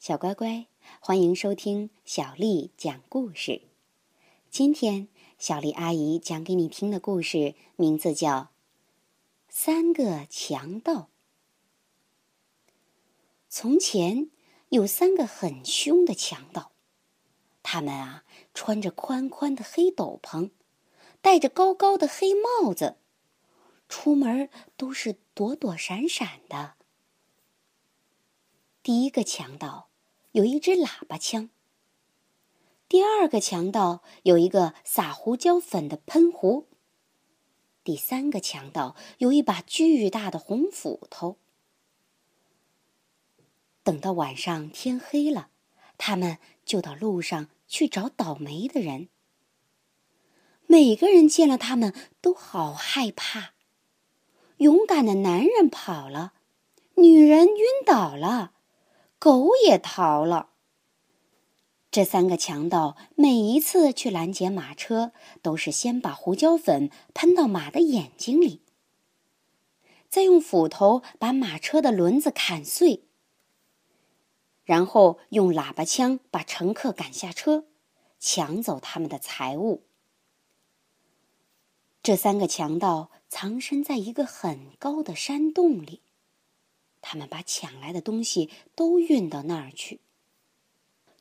小乖乖，欢迎收听小丽讲故事。今天，小丽阿姨讲给你听的故事名字叫《三个强盗》。从前有三个很凶的强盗，他们啊穿着宽宽的黑斗篷，戴着高高的黑帽子，出门都是躲躲闪闪的。第一个强盗。有一支喇叭枪。第二个强盗有一个撒胡椒粉的喷壶。第三个强盗有一把巨大的红斧头。等到晚上天黑了，他们就到路上去找倒霉的人。每个人见了他们都好害怕。勇敢的男人跑了，女人晕倒了。狗也逃了。这三个强盗每一次去拦截马车，都是先把胡椒粉喷到马的眼睛里，再用斧头把马车的轮子砍碎，然后用喇叭枪把乘客赶下车，抢走他们的财物。这三个强盗藏身在一个很高的山洞里。他们把抢来的东西都运到那儿去。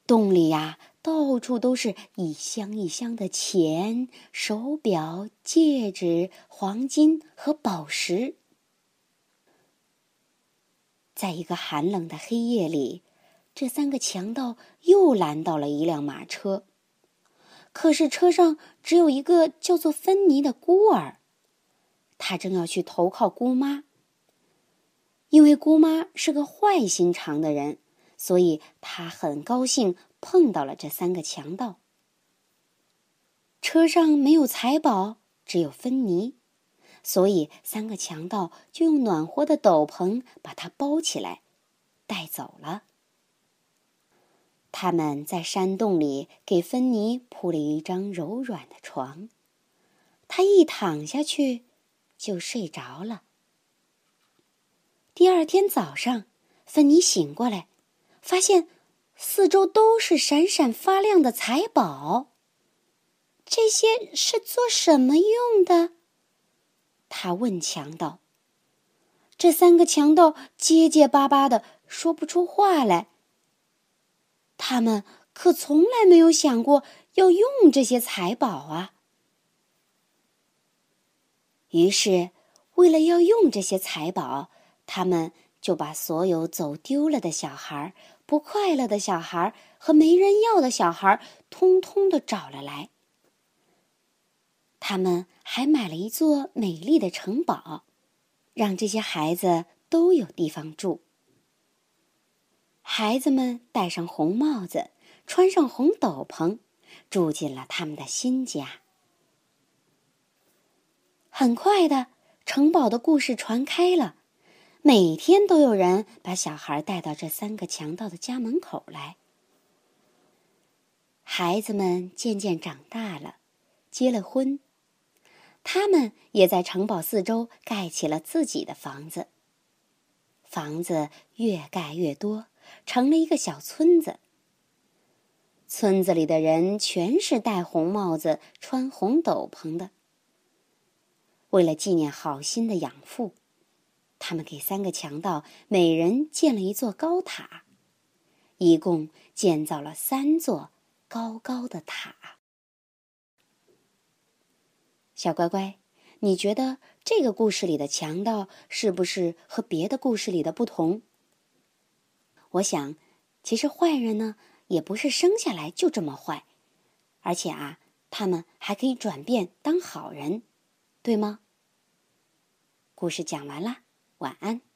洞里呀，到处都是一箱一箱的钱、手表、戒指、黄金和宝石。在一个寒冷的黑夜里，这三个强盗又拦到了一辆马车，可是车上只有一个叫做芬妮的孤儿，他正要去投靠姑妈。因为姑妈是个坏心肠的人，所以她很高兴碰到了这三个强盗。车上没有财宝，只有芬妮，所以三个强盗就用暖和的斗篷把她包起来，带走了。他们在山洞里给芬妮铺了一张柔软的床，她一躺下去就睡着了。第二天早上，芬妮醒过来，发现四周都是闪闪发亮的财宝。这些是做什么用的？他问强盗。这三个强盗结结巴巴的说不出话来。他们可从来没有想过要用这些财宝啊。于是，为了要用这些财宝。他们就把所有走丢了的小孩、不快乐的小孩和没人要的小孩，通通的找了来。他们还买了一座美丽的城堡，让这些孩子都有地方住。孩子们戴上红帽子，穿上红斗篷，住进了他们的新家。很快的，城堡的故事传开了。每天都有人把小孩带到这三个强盗的家门口来。孩子们渐渐长大了，结了婚，他们也在城堡四周盖起了自己的房子。房子越盖越多，成了一个小村子。村子里的人全是戴红帽子、穿红斗篷的。为了纪念好心的养父。他们给三个强盗每人建了一座高塔，一共建造了三座高高的塔。小乖乖，你觉得这个故事里的强盗是不是和别的故事里的不同？我想，其实坏人呢，也不是生下来就这么坏，而且啊，他们还可以转变当好人，对吗？故事讲完了。晚安。